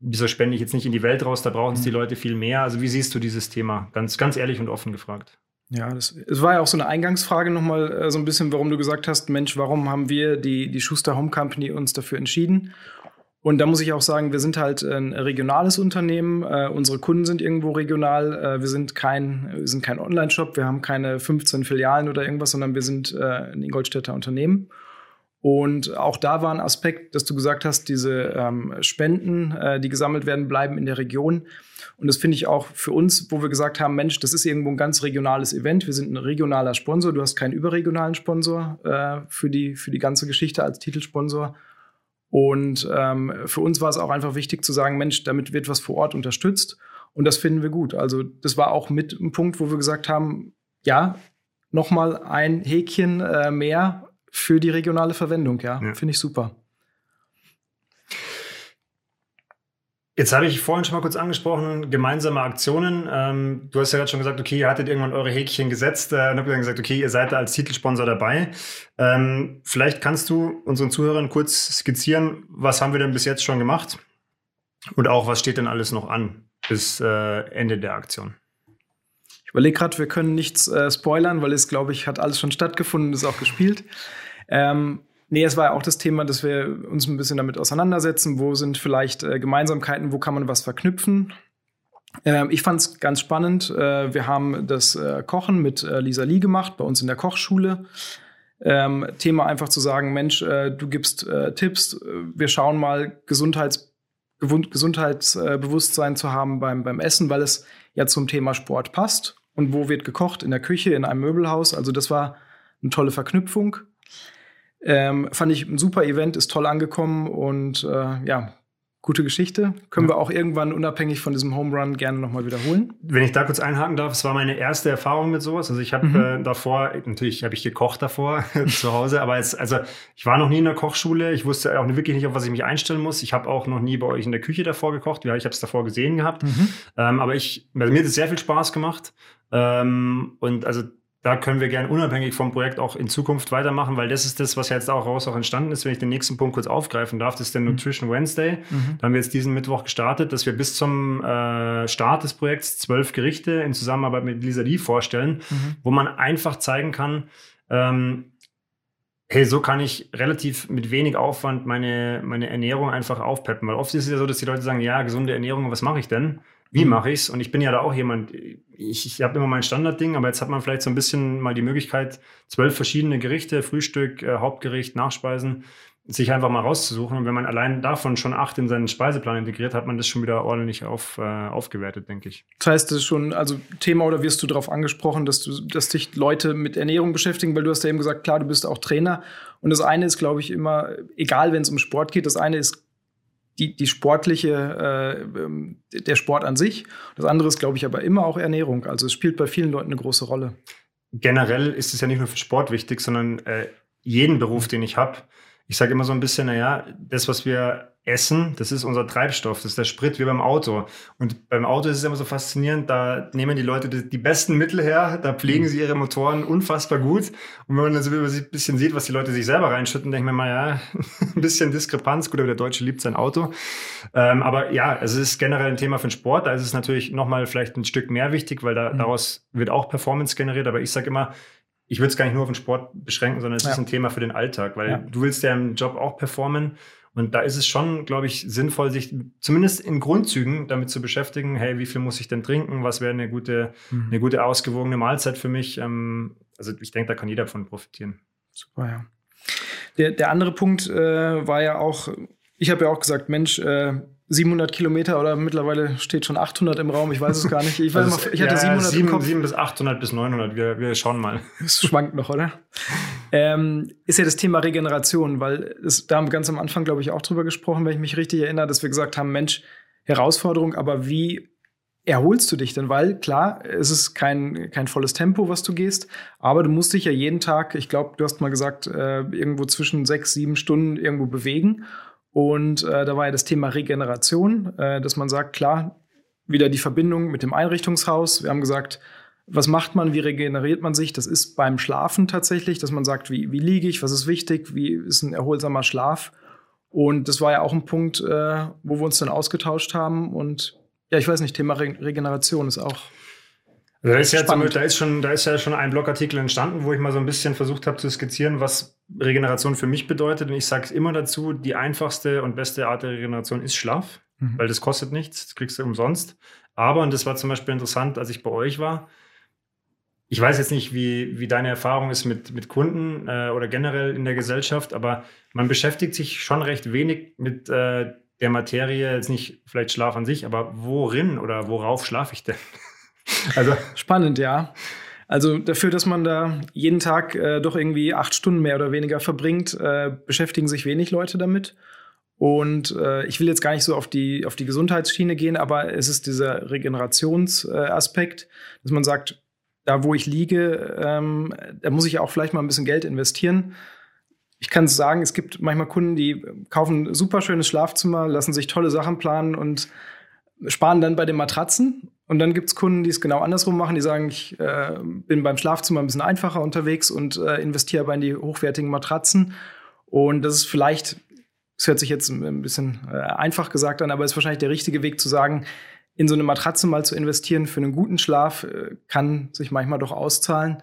wieso spende ich jetzt nicht in die Welt raus, da brauchen es mhm. die Leute viel mehr. Also wie siehst du dieses Thema? Ganz, ganz ehrlich und offen gefragt. Ja, das, es war ja auch so eine Eingangsfrage nochmal äh, so ein bisschen, warum du gesagt hast, Mensch, warum haben wir, die, die Schuster Home Company, uns dafür entschieden? Und da muss ich auch sagen, wir sind halt ein regionales Unternehmen. Äh, unsere Kunden sind irgendwo regional. Äh, wir sind kein, wir sind kein Online-Shop. Wir haben keine 15 Filialen oder irgendwas, sondern wir sind äh, ein Ingolstädter Unternehmen. Und auch da war ein Aspekt, dass du gesagt hast, diese ähm, Spenden, äh, die gesammelt werden, bleiben in der Region. Und das finde ich auch für uns, wo wir gesagt haben, Mensch, das ist irgendwo ein ganz regionales Event. Wir sind ein regionaler Sponsor. Du hast keinen überregionalen Sponsor äh, für, die, für die ganze Geschichte als Titelsponsor. Und ähm, für uns war es auch einfach wichtig zu sagen, Mensch, damit wird was vor Ort unterstützt. Und das finden wir gut. Also das war auch mit ein Punkt, wo wir gesagt haben, ja, nochmal ein Häkchen äh, mehr für die regionale Verwendung. Ja, ja. finde ich super. Jetzt habe ich vorhin schon mal kurz angesprochen, gemeinsame Aktionen. Ähm, du hast ja gerade schon gesagt, okay, ihr hattet irgendwann eure Häkchen gesetzt äh, und habt dann gesagt, okay, ihr seid da als Titelsponsor dabei. Ähm, vielleicht kannst du unseren Zuhörern kurz skizzieren, was haben wir denn bis jetzt schon gemacht? Und auch, was steht denn alles noch an bis äh, Ende der Aktion? Ich überlege gerade, wir können nichts äh, spoilern, weil es, glaube ich, hat alles schon stattgefunden und ist auch gespielt. Ähm, Nee, es war ja auch das Thema, dass wir uns ein bisschen damit auseinandersetzen. Wo sind vielleicht äh, Gemeinsamkeiten, wo kann man was verknüpfen? Ähm, ich fand es ganz spannend. Äh, wir haben das äh, Kochen mit äh, Lisa Lee gemacht, bei uns in der Kochschule. Ähm, Thema einfach zu sagen, Mensch, du gibst Tipps, wir schauen mal Gesundheits Gesundheitsbewusstsein zu haben beim, beim Essen, weil es ja zum Thema Sport passt. Und wo wird gekocht? In der Küche, in einem Möbelhaus. Also das war eine tolle Verknüpfung. Ähm, fand ich ein super Event, ist toll angekommen und äh, ja, gute Geschichte. Können ja. wir auch irgendwann unabhängig von diesem Home Run gerne nochmal wiederholen. Wenn ich da kurz einhaken darf, es war meine erste Erfahrung mit sowas. Also ich habe mhm. äh, davor, natürlich habe ich gekocht davor zu Hause, aber es, also ich war noch nie in der Kochschule. Ich wusste auch wirklich nicht, auf was ich mich einstellen muss. Ich habe auch noch nie bei euch in der Küche davor gekocht. Ja, ich habe es davor gesehen gehabt. Mhm. Ähm, aber ich, also mir hat es sehr viel Spaß gemacht. Ähm, und also da können wir gern unabhängig vom Projekt auch in Zukunft weitermachen, weil das ist das, was jetzt auch raus auch entstanden ist. Wenn ich den nächsten Punkt kurz aufgreifen darf, das ist der mhm. Nutrition Wednesday. Mhm. Da haben wir jetzt diesen Mittwoch gestartet, dass wir bis zum äh, Start des Projekts zwölf Gerichte in Zusammenarbeit mit Lisa Lee vorstellen, mhm. wo man einfach zeigen kann, ähm, hey, so kann ich relativ mit wenig Aufwand meine, meine Ernährung einfach aufpeppen. Weil oft ist es ja so, dass die Leute sagen, ja, gesunde Ernährung, was mache ich denn? Wie mhm. mache ich's? Und ich bin ja da auch jemand, ich, ich habe immer mein Standardding, aber jetzt hat man vielleicht so ein bisschen mal die Möglichkeit, zwölf verschiedene Gerichte, Frühstück, äh, Hauptgericht, Nachspeisen, sich einfach mal rauszusuchen. Und wenn man allein davon schon acht in seinen Speiseplan integriert, hat man das schon wieder ordentlich auf, äh, aufgewertet, denke ich. Das heißt, das ist schon, also Thema oder wirst du darauf angesprochen, dass du, dass dich Leute mit Ernährung beschäftigen, weil du hast ja eben gesagt, klar, du bist auch Trainer. Und das eine ist, glaube ich, immer, egal wenn es um Sport geht, das eine ist die, die sportliche, äh, ähm, der Sport an sich. Das andere ist, glaube ich, aber immer auch Ernährung. Also es spielt bei vielen Leuten eine große Rolle. Generell ist es ja nicht nur für Sport wichtig, sondern äh, jeden Beruf, den ich habe. Ich sage immer so ein bisschen, naja, das, was wir Essen, das ist unser Treibstoff, das ist der Sprit wie beim Auto. Und beim Auto ist es immer so faszinierend, da nehmen die Leute die, die besten Mittel her, da pflegen sie ihre Motoren unfassbar gut. Und wenn man dann so ein bisschen sieht, was die Leute sich selber reinschütten, denke ich mir mal, ja, ein bisschen Diskrepanz. Gut, aber der Deutsche liebt sein Auto. Ähm, aber ja, es ist generell ein Thema für den Sport. Da ist es natürlich nochmal vielleicht ein Stück mehr wichtig, weil da, mhm. daraus wird auch Performance generiert. Aber ich sage immer, ich würde es gar nicht nur auf den Sport beschränken, sondern es ja. ist ein Thema für den Alltag, weil ja. du willst ja im Job auch performen. Und da ist es schon, glaube ich, sinnvoll, sich zumindest in Grundzügen damit zu beschäftigen, hey, wie viel muss ich denn trinken? Was wäre eine gute, mhm. eine gute ausgewogene Mahlzeit für mich? Ähm, also ich denke, da kann jeder von profitieren. Super, ja. Der, der andere Punkt äh, war ja auch, ich habe ja auch gesagt, Mensch, äh, 700 Kilometer oder mittlerweile steht schon 800 im Raum, ich weiß es gar nicht. Ich, weiß also, mal, ich hatte ja, 700 7, im Kopf. 7 bis 800 bis 900, wir, wir schauen mal. Es schwankt noch, oder? ähm, ist ja das Thema Regeneration, weil es, da haben wir ganz am Anfang, glaube ich, auch drüber gesprochen, wenn ich mich richtig erinnere, dass wir gesagt haben, Mensch, Herausforderung, aber wie erholst du dich denn? Weil klar, es ist kein, kein volles Tempo, was du gehst, aber du musst dich ja jeden Tag, ich glaube, du hast mal gesagt, äh, irgendwo zwischen sechs, sieben Stunden irgendwo bewegen. Und äh, da war ja das Thema Regeneration, äh, dass man sagt, klar, wieder die Verbindung mit dem Einrichtungshaus. Wir haben gesagt, was macht man, wie regeneriert man sich? Das ist beim Schlafen tatsächlich, dass man sagt, wie, wie liege ich, was ist wichtig, wie ist ein erholsamer Schlaf. Und das war ja auch ein Punkt, äh, wo wir uns dann ausgetauscht haben. Und ja, ich weiß nicht, Thema Re Regeneration ist auch. Also da, ist ja zum, da, ist schon, da ist ja schon ein Blogartikel entstanden, wo ich mal so ein bisschen versucht habe zu skizzieren, was Regeneration für mich bedeutet. Und ich sage es immer dazu, die einfachste und beste Art der Regeneration ist Schlaf, mhm. weil das kostet nichts, das kriegst du umsonst. Aber, und das war zum Beispiel interessant, als ich bei euch war, ich weiß jetzt nicht, wie, wie deine Erfahrung ist mit, mit Kunden äh, oder generell in der Gesellschaft, aber man beschäftigt sich schon recht wenig mit äh, der Materie, jetzt nicht vielleicht Schlaf an sich, aber worin oder worauf schlafe ich denn? also spannend, ja. Also dafür, dass man da jeden Tag äh, doch irgendwie acht Stunden mehr oder weniger verbringt, äh, beschäftigen sich wenig Leute damit. Und äh, ich will jetzt gar nicht so auf die, auf die Gesundheitsschiene gehen, aber es ist dieser Regenerationsaspekt, dass man sagt, da wo ich liege, ähm, da muss ich auch vielleicht mal ein bisschen Geld investieren. Ich kann sagen, es gibt manchmal Kunden, die kaufen ein super schönes Schlafzimmer, lassen sich tolle Sachen planen und sparen dann bei den Matratzen. Und dann gibt es Kunden, die es genau andersrum machen, die sagen, ich äh, bin beim Schlafzimmer ein bisschen einfacher unterwegs und äh, investiere aber in die hochwertigen Matratzen. Und das ist vielleicht, das hört sich jetzt ein bisschen äh, einfach gesagt an, aber ist wahrscheinlich der richtige Weg zu sagen, in so eine Matratze mal zu investieren für einen guten Schlaf äh, kann sich manchmal doch auszahlen.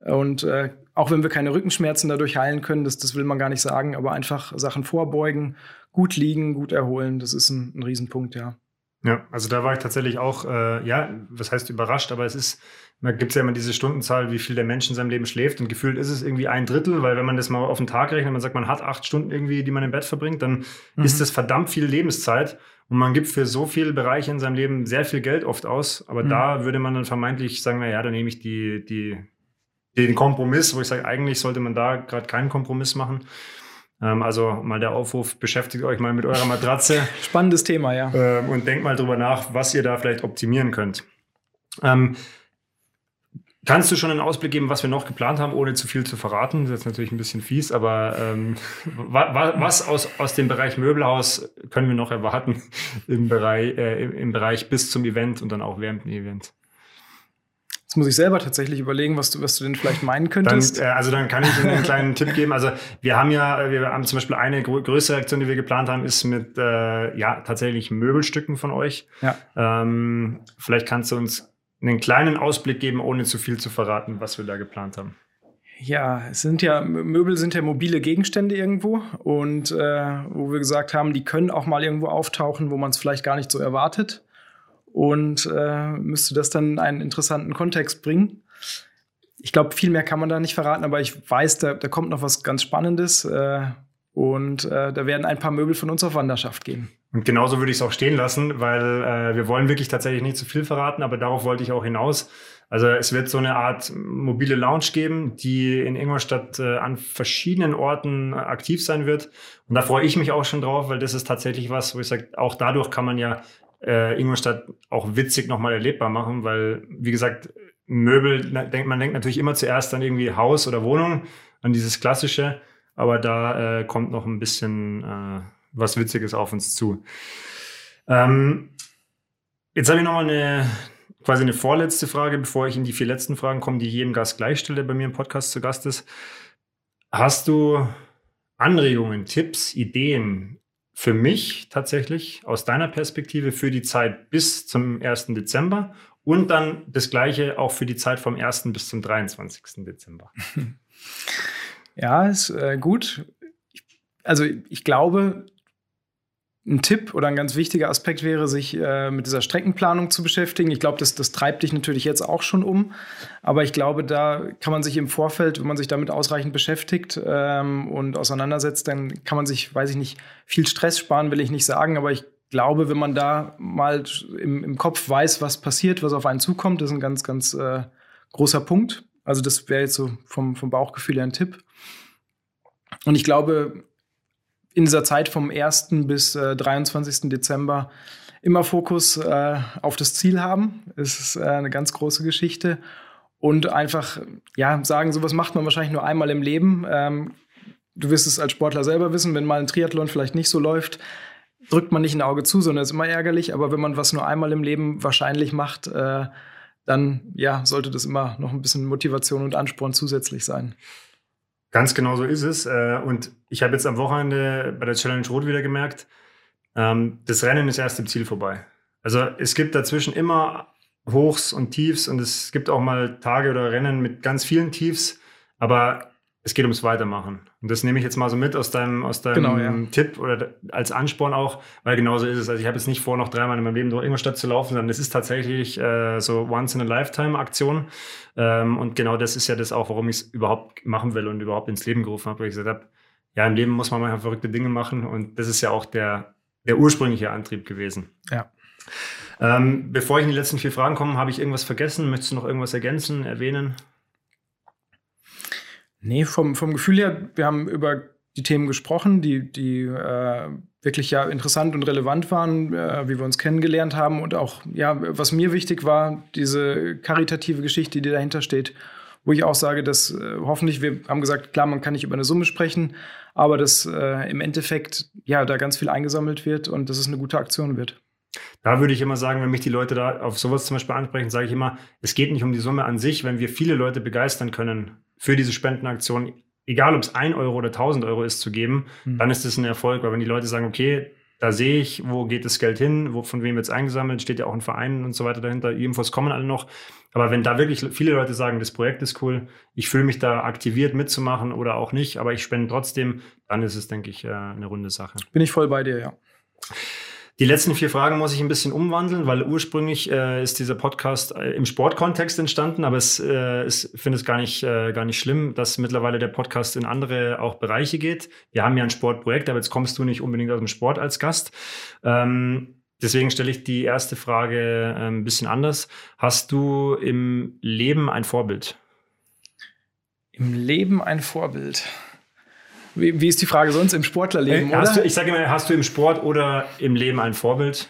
Und äh, auch wenn wir keine Rückenschmerzen dadurch heilen können, das, das will man gar nicht sagen, aber einfach Sachen vorbeugen, gut liegen, gut erholen, das ist ein, ein Riesenpunkt, ja. Ja, also da war ich tatsächlich auch, äh, ja, was heißt überrascht, aber es ist, da gibt es ja immer diese Stundenzahl, wie viel der Mensch in seinem Leben schläft und gefühlt ist es irgendwie ein Drittel, weil wenn man das mal auf den Tag rechnet, man sagt, man hat acht Stunden irgendwie, die man im Bett verbringt, dann mhm. ist das verdammt viel Lebenszeit und man gibt für so viele Bereiche in seinem Leben sehr viel Geld oft aus. Aber mhm. da würde man dann vermeintlich sagen, na ja, dann nehme ich die, die, den Kompromiss, wo ich sage, eigentlich sollte man da gerade keinen Kompromiss machen. Ähm, also mal der Aufruf, beschäftigt euch mal mit eurer Matratze. Spannendes Thema, ja. Ähm, und denkt mal drüber nach, was ihr da vielleicht optimieren könnt. Ähm, Kannst du schon einen Ausblick geben, was wir noch geplant haben, ohne zu viel zu verraten? Das ist jetzt natürlich ein bisschen fies, aber ähm, wa was aus, aus dem Bereich Möbelhaus können wir noch erwarten im Bereich, äh, im Bereich bis zum Event und dann auch während dem Event? Jetzt muss ich selber tatsächlich überlegen, was du, was du denn vielleicht meinen könntest. Dann, äh, also dann kann ich Ihnen einen kleinen Tipp geben. Also wir haben ja, wir haben zum Beispiel eine grö größere Aktion, die wir geplant haben, ist mit äh, ja tatsächlich Möbelstücken von euch. Ja. Ähm, vielleicht kannst du uns einen kleinen Ausblick geben, ohne zu viel zu verraten, was wir da geplant haben. Ja, es sind ja, Möbel sind ja mobile Gegenstände irgendwo und äh, wo wir gesagt haben, die können auch mal irgendwo auftauchen, wo man es vielleicht gar nicht so erwartet und äh, müsste das dann in einen interessanten Kontext bringen. Ich glaube, viel mehr kann man da nicht verraten, aber ich weiß, da, da kommt noch was ganz Spannendes äh, und äh, da werden ein paar Möbel von uns auf Wanderschaft gehen. Und genauso würde ich es auch stehen lassen, weil äh, wir wollen wirklich tatsächlich nicht zu viel verraten, aber darauf wollte ich auch hinaus. Also es wird so eine Art mobile Lounge geben, die in Ingolstadt äh, an verschiedenen Orten aktiv sein wird. Und da freue ich mich auch schon drauf, weil das ist tatsächlich was, wo ich sage, auch dadurch kann man ja äh, Ingolstadt auch witzig nochmal erlebbar machen, weil, wie gesagt, Möbel, man denkt natürlich immer zuerst an irgendwie Haus oder Wohnung, an dieses Klassische, aber da äh, kommt noch ein bisschen äh, was Witziges auf uns zu. Ähm, jetzt habe ich nochmal eine quasi eine vorletzte Frage, bevor ich in die vier letzten Fragen komme, die jedem Gast gleich stelle, der bei mir im Podcast zu Gast ist. Hast du Anregungen, Tipps, Ideen für mich tatsächlich aus deiner Perspektive für die Zeit bis zum 1. Dezember und dann das gleiche auch für die Zeit vom 1. bis zum 23. Dezember? Ja, ist äh, gut. Also ich glaube, ein Tipp oder ein ganz wichtiger Aspekt wäre, sich äh, mit dieser Streckenplanung zu beschäftigen. Ich glaube, das, das treibt dich natürlich jetzt auch schon um. Aber ich glaube, da kann man sich im Vorfeld, wenn man sich damit ausreichend beschäftigt ähm, und auseinandersetzt, dann kann man sich, weiß ich nicht, viel Stress sparen, will ich nicht sagen. Aber ich glaube, wenn man da mal im, im Kopf weiß, was passiert, was auf einen zukommt, das ist ein ganz, ganz äh, großer Punkt. Also das wäre jetzt so vom, vom Bauchgefühl her ein Tipp. Und ich glaube, in dieser Zeit vom 1. bis äh, 23. Dezember immer Fokus äh, auf das Ziel haben. Es ist äh, eine ganz große Geschichte. Und einfach, ja, sagen, sowas macht man wahrscheinlich nur einmal im Leben. Ähm, du wirst es als Sportler selber wissen, wenn mal ein Triathlon vielleicht nicht so läuft, drückt man nicht ein Auge zu, sondern ist immer ärgerlich. Aber wenn man was nur einmal im Leben wahrscheinlich macht, äh, dann ja, sollte das immer noch ein bisschen Motivation und Ansporn zusätzlich sein. Ganz genau so ist es. Äh, und ich habe jetzt am Wochenende bei der Challenge Rot wieder gemerkt, ähm, das Rennen ist erst im Ziel vorbei. Also es gibt dazwischen immer Hochs und Tiefs und es gibt auch mal Tage oder Rennen mit ganz vielen Tiefs, aber es geht ums Weitermachen. Und das nehme ich jetzt mal so mit aus deinem, aus deinem genau, ja. Tipp oder als Ansporn auch, weil genauso ist es. Also ich habe jetzt nicht vor, noch dreimal in meinem Leben durch Ingolstadt zu laufen, sondern es ist tatsächlich äh, so Once-in-a-Lifetime-Aktion. Ähm, und genau das ist ja das auch, warum ich es überhaupt machen will und überhaupt ins Leben gerufen habe, weil ich gesagt habe, ja, im Leben muss man manchmal verrückte Dinge machen und das ist ja auch der, der ursprüngliche Antrieb gewesen. Ja. Ähm, bevor ich in die letzten vier Fragen komme, habe ich irgendwas vergessen? Möchtest du noch irgendwas ergänzen, erwähnen? Nee, vom, vom Gefühl her, wir haben über die Themen gesprochen, die, die äh, wirklich ja interessant und relevant waren, äh, wie wir uns kennengelernt haben. Und auch, ja, was mir wichtig war, diese karitative Geschichte, die dahinter steht, wo ich auch sage, dass äh, hoffentlich, wir haben gesagt, klar, man kann nicht über eine Summe sprechen, aber dass äh, im Endeffekt ja da ganz viel eingesammelt wird und dass es eine gute Aktion wird. Da würde ich immer sagen, wenn mich die Leute da auf sowas zum Beispiel ansprechen, sage ich immer, es geht nicht um die Summe an sich, wenn wir viele Leute begeistern können für diese Spendenaktion, egal ob es ein Euro oder 1000 Euro ist, zu geben, mhm. dann ist das ein Erfolg. Weil wenn die Leute sagen, okay, da sehe ich, wo geht das Geld hin, wo, von wem wird es eingesammelt, steht ja auch ein Verein und so weiter dahinter, die Infos kommen alle noch. Aber wenn da wirklich viele Leute sagen, das Projekt ist cool, ich fühle mich da aktiviert mitzumachen oder auch nicht, aber ich spende trotzdem, dann ist es, denke ich, äh, eine runde Sache. Bin ich voll bei dir, ja. Die letzten vier Fragen muss ich ein bisschen umwandeln, weil ursprünglich äh, ist dieser Podcast äh, im Sportkontext entstanden, aber es, äh, ich finde es gar nicht, äh, gar nicht schlimm, dass mittlerweile der Podcast in andere auch Bereiche geht. Wir haben ja ein Sportprojekt, aber jetzt kommst du nicht unbedingt aus dem Sport als Gast. Ähm, deswegen stelle ich die erste Frage äh, ein bisschen anders. Hast du im Leben ein Vorbild? Im Leben ein Vorbild? Wie, wie ist die Frage sonst im Sportlerleben? Äh, hast du, ich sage immer, hast du im Sport oder im Leben ein Vorbild?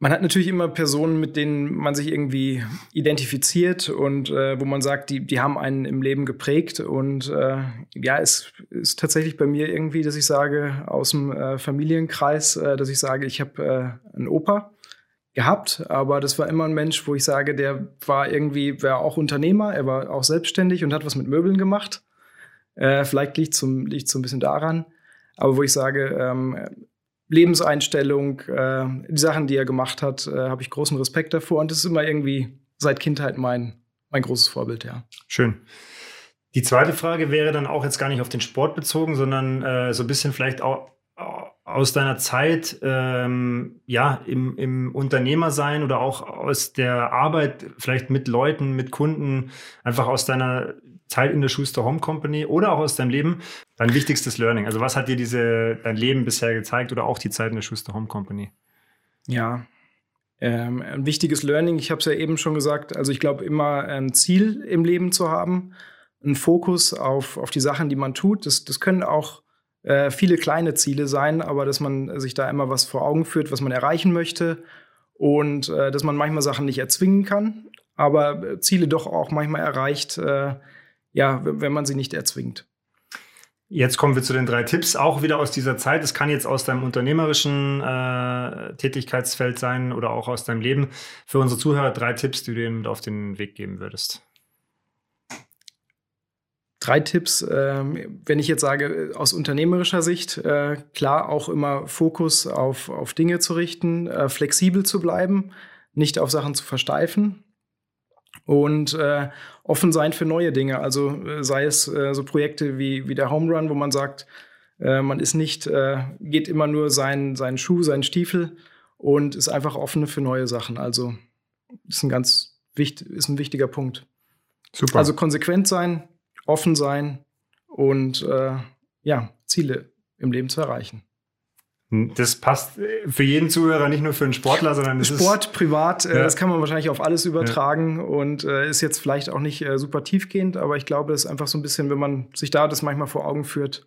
Man hat natürlich immer Personen, mit denen man sich irgendwie identifiziert und äh, wo man sagt, die, die haben einen im Leben geprägt. Und äh, ja, es ist tatsächlich bei mir irgendwie, dass ich sage, aus dem äh, Familienkreis, äh, dass ich sage, ich habe äh, einen Opa gehabt, aber das war immer ein Mensch, wo ich sage, der war irgendwie, war auch Unternehmer, er war auch selbstständig und hat was mit Möbeln gemacht. Äh, vielleicht liegt es so, ein bisschen daran. Aber wo ich sage, ähm, Lebenseinstellung, äh, die Sachen, die er gemacht hat, äh, habe ich großen Respekt davor. Und das ist immer irgendwie seit Kindheit mein, mein großes Vorbild, ja. Schön. Die zweite Frage wäre dann auch jetzt gar nicht auf den Sport bezogen, sondern äh, so ein bisschen vielleicht auch aus deiner Zeit ähm, ja im, im Unternehmersein oder auch aus der Arbeit vielleicht mit Leuten, mit Kunden, einfach aus deiner Zeit in der Schuster Home Company oder auch aus deinem Leben, dein wichtigstes Learning? Also was hat dir diese, dein Leben bisher gezeigt oder auch die Zeit in der Schuster Home Company? Ja, ähm, ein wichtiges Learning, ich habe es ja eben schon gesagt, also ich glaube immer ein Ziel im Leben zu haben, einen Fokus auf, auf die Sachen, die man tut. Das, das können auch äh, viele kleine Ziele sein, aber dass man sich da immer was vor Augen führt, was man erreichen möchte und äh, dass man manchmal Sachen nicht erzwingen kann, aber Ziele doch auch manchmal erreicht, äh, ja, wenn man sie nicht erzwingt. Jetzt kommen wir zu den drei Tipps, auch wieder aus dieser Zeit. Es kann jetzt aus deinem unternehmerischen äh, Tätigkeitsfeld sein oder auch aus deinem Leben. Für unsere Zuhörer drei Tipps, die du ihnen auf den Weg geben würdest. Drei Tipps, ähm, wenn ich jetzt sage, aus unternehmerischer Sicht, äh, klar auch immer Fokus auf, auf Dinge zu richten, äh, flexibel zu bleiben, nicht auf Sachen zu versteifen und äh, offen sein für neue Dinge. Also äh, sei es äh, so Projekte wie, wie der Home Run, wo man sagt, äh, man ist nicht, äh, geht immer nur seinen, seinen Schuh, seinen Stiefel und ist einfach offen für neue Sachen. Also ist ein ganz wichtig, ist ein wichtiger Punkt. Super. Also konsequent sein, offen sein und äh, ja, Ziele im Leben zu erreichen. Das passt für jeden Zuhörer, nicht nur für einen Sportler, sondern es Sport, privat, äh, ja. das kann man wahrscheinlich auf alles übertragen ja. und äh, ist jetzt vielleicht auch nicht äh, super tiefgehend, aber ich glaube, es ist einfach so ein bisschen, wenn man sich da das manchmal vor Augen führt,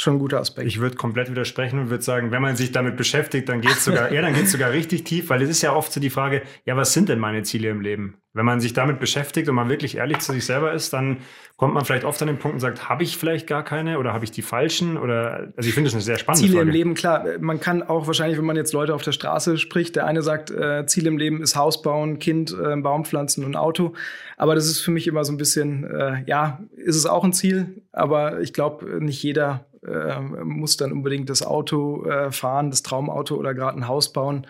schon ein guter Aspekt. Ich würde komplett widersprechen und würde sagen, wenn man sich damit beschäftigt, dann geht es sogar, ja, dann geht sogar richtig tief, weil es ist ja oft so die Frage, ja, was sind denn meine Ziele im Leben? Wenn man sich damit beschäftigt und man wirklich ehrlich zu sich selber ist, dann kommt man vielleicht oft an den Punkt und sagt, habe ich vielleicht gar keine oder habe ich die falschen? Oder also ich finde das eine sehr spannende Ziele Frage. im Leben, klar, man kann auch wahrscheinlich, wenn man jetzt Leute auf der Straße spricht, der eine sagt, äh, Ziel im Leben ist Haus bauen, Kind, äh, Baum pflanzen und Auto. Aber das ist für mich immer so ein bisschen, äh, ja, ist es auch ein Ziel, aber ich glaube, nicht jeder äh, muss dann unbedingt das Auto äh, fahren, das Traumauto oder gerade ein Haus bauen,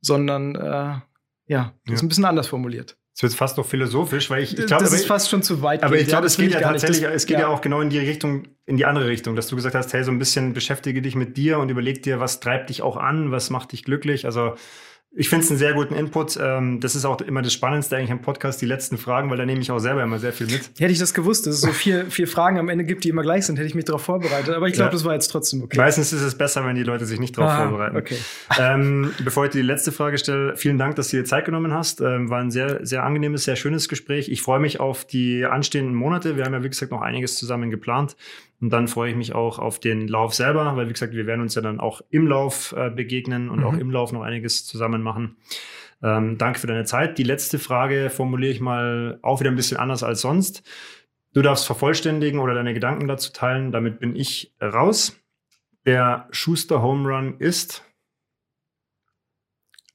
sondern äh, ja, das ja. ist ein bisschen anders formuliert. Es wird fast noch philosophisch, weil ich, ich glaube, das ist fast schon zu weit. Aber geht. ich glaube, ja, es geht ja tatsächlich, das, es geht ja. ja. auch genau in die Richtung, in die andere Richtung, dass du gesagt hast, hey, so ein bisschen beschäftige dich mit dir und überleg dir, was treibt dich auch an, was macht dich glücklich. Also ich finde es einen sehr guten Input. Ähm, das ist auch immer das Spannendste eigentlich im Podcast, die letzten Fragen, weil da nehme ich auch selber immer sehr viel mit. Hätte ich das gewusst, dass es so vier, vier Fragen am Ende gibt, die immer gleich sind, hätte ich mich darauf vorbereitet. Aber ich glaube, ja. das war jetzt trotzdem okay. Meistens ist es besser, wenn die Leute sich nicht darauf ah, vorbereiten. Okay. Ähm, bevor ich dir die letzte Frage stelle, vielen Dank, dass du dir Zeit genommen hast. Ähm, war ein sehr, sehr angenehmes, sehr schönes Gespräch. Ich freue mich auf die anstehenden Monate. Wir haben ja, wie gesagt, noch einiges zusammen geplant. Und dann freue ich mich auch auf den Lauf selber, weil, wie gesagt, wir werden uns ja dann auch im Lauf äh, begegnen und mhm. auch im Lauf noch einiges zusammen machen. Ähm, danke für deine Zeit. Die letzte Frage formuliere ich mal auch wieder ein bisschen anders als sonst. Du darfst vervollständigen oder deine Gedanken dazu teilen. Damit bin ich raus. Der Schuster Home Run ist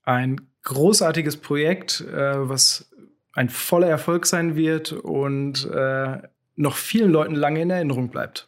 ein großartiges Projekt, äh, was ein voller Erfolg sein wird und äh, noch vielen Leuten lange in Erinnerung bleibt.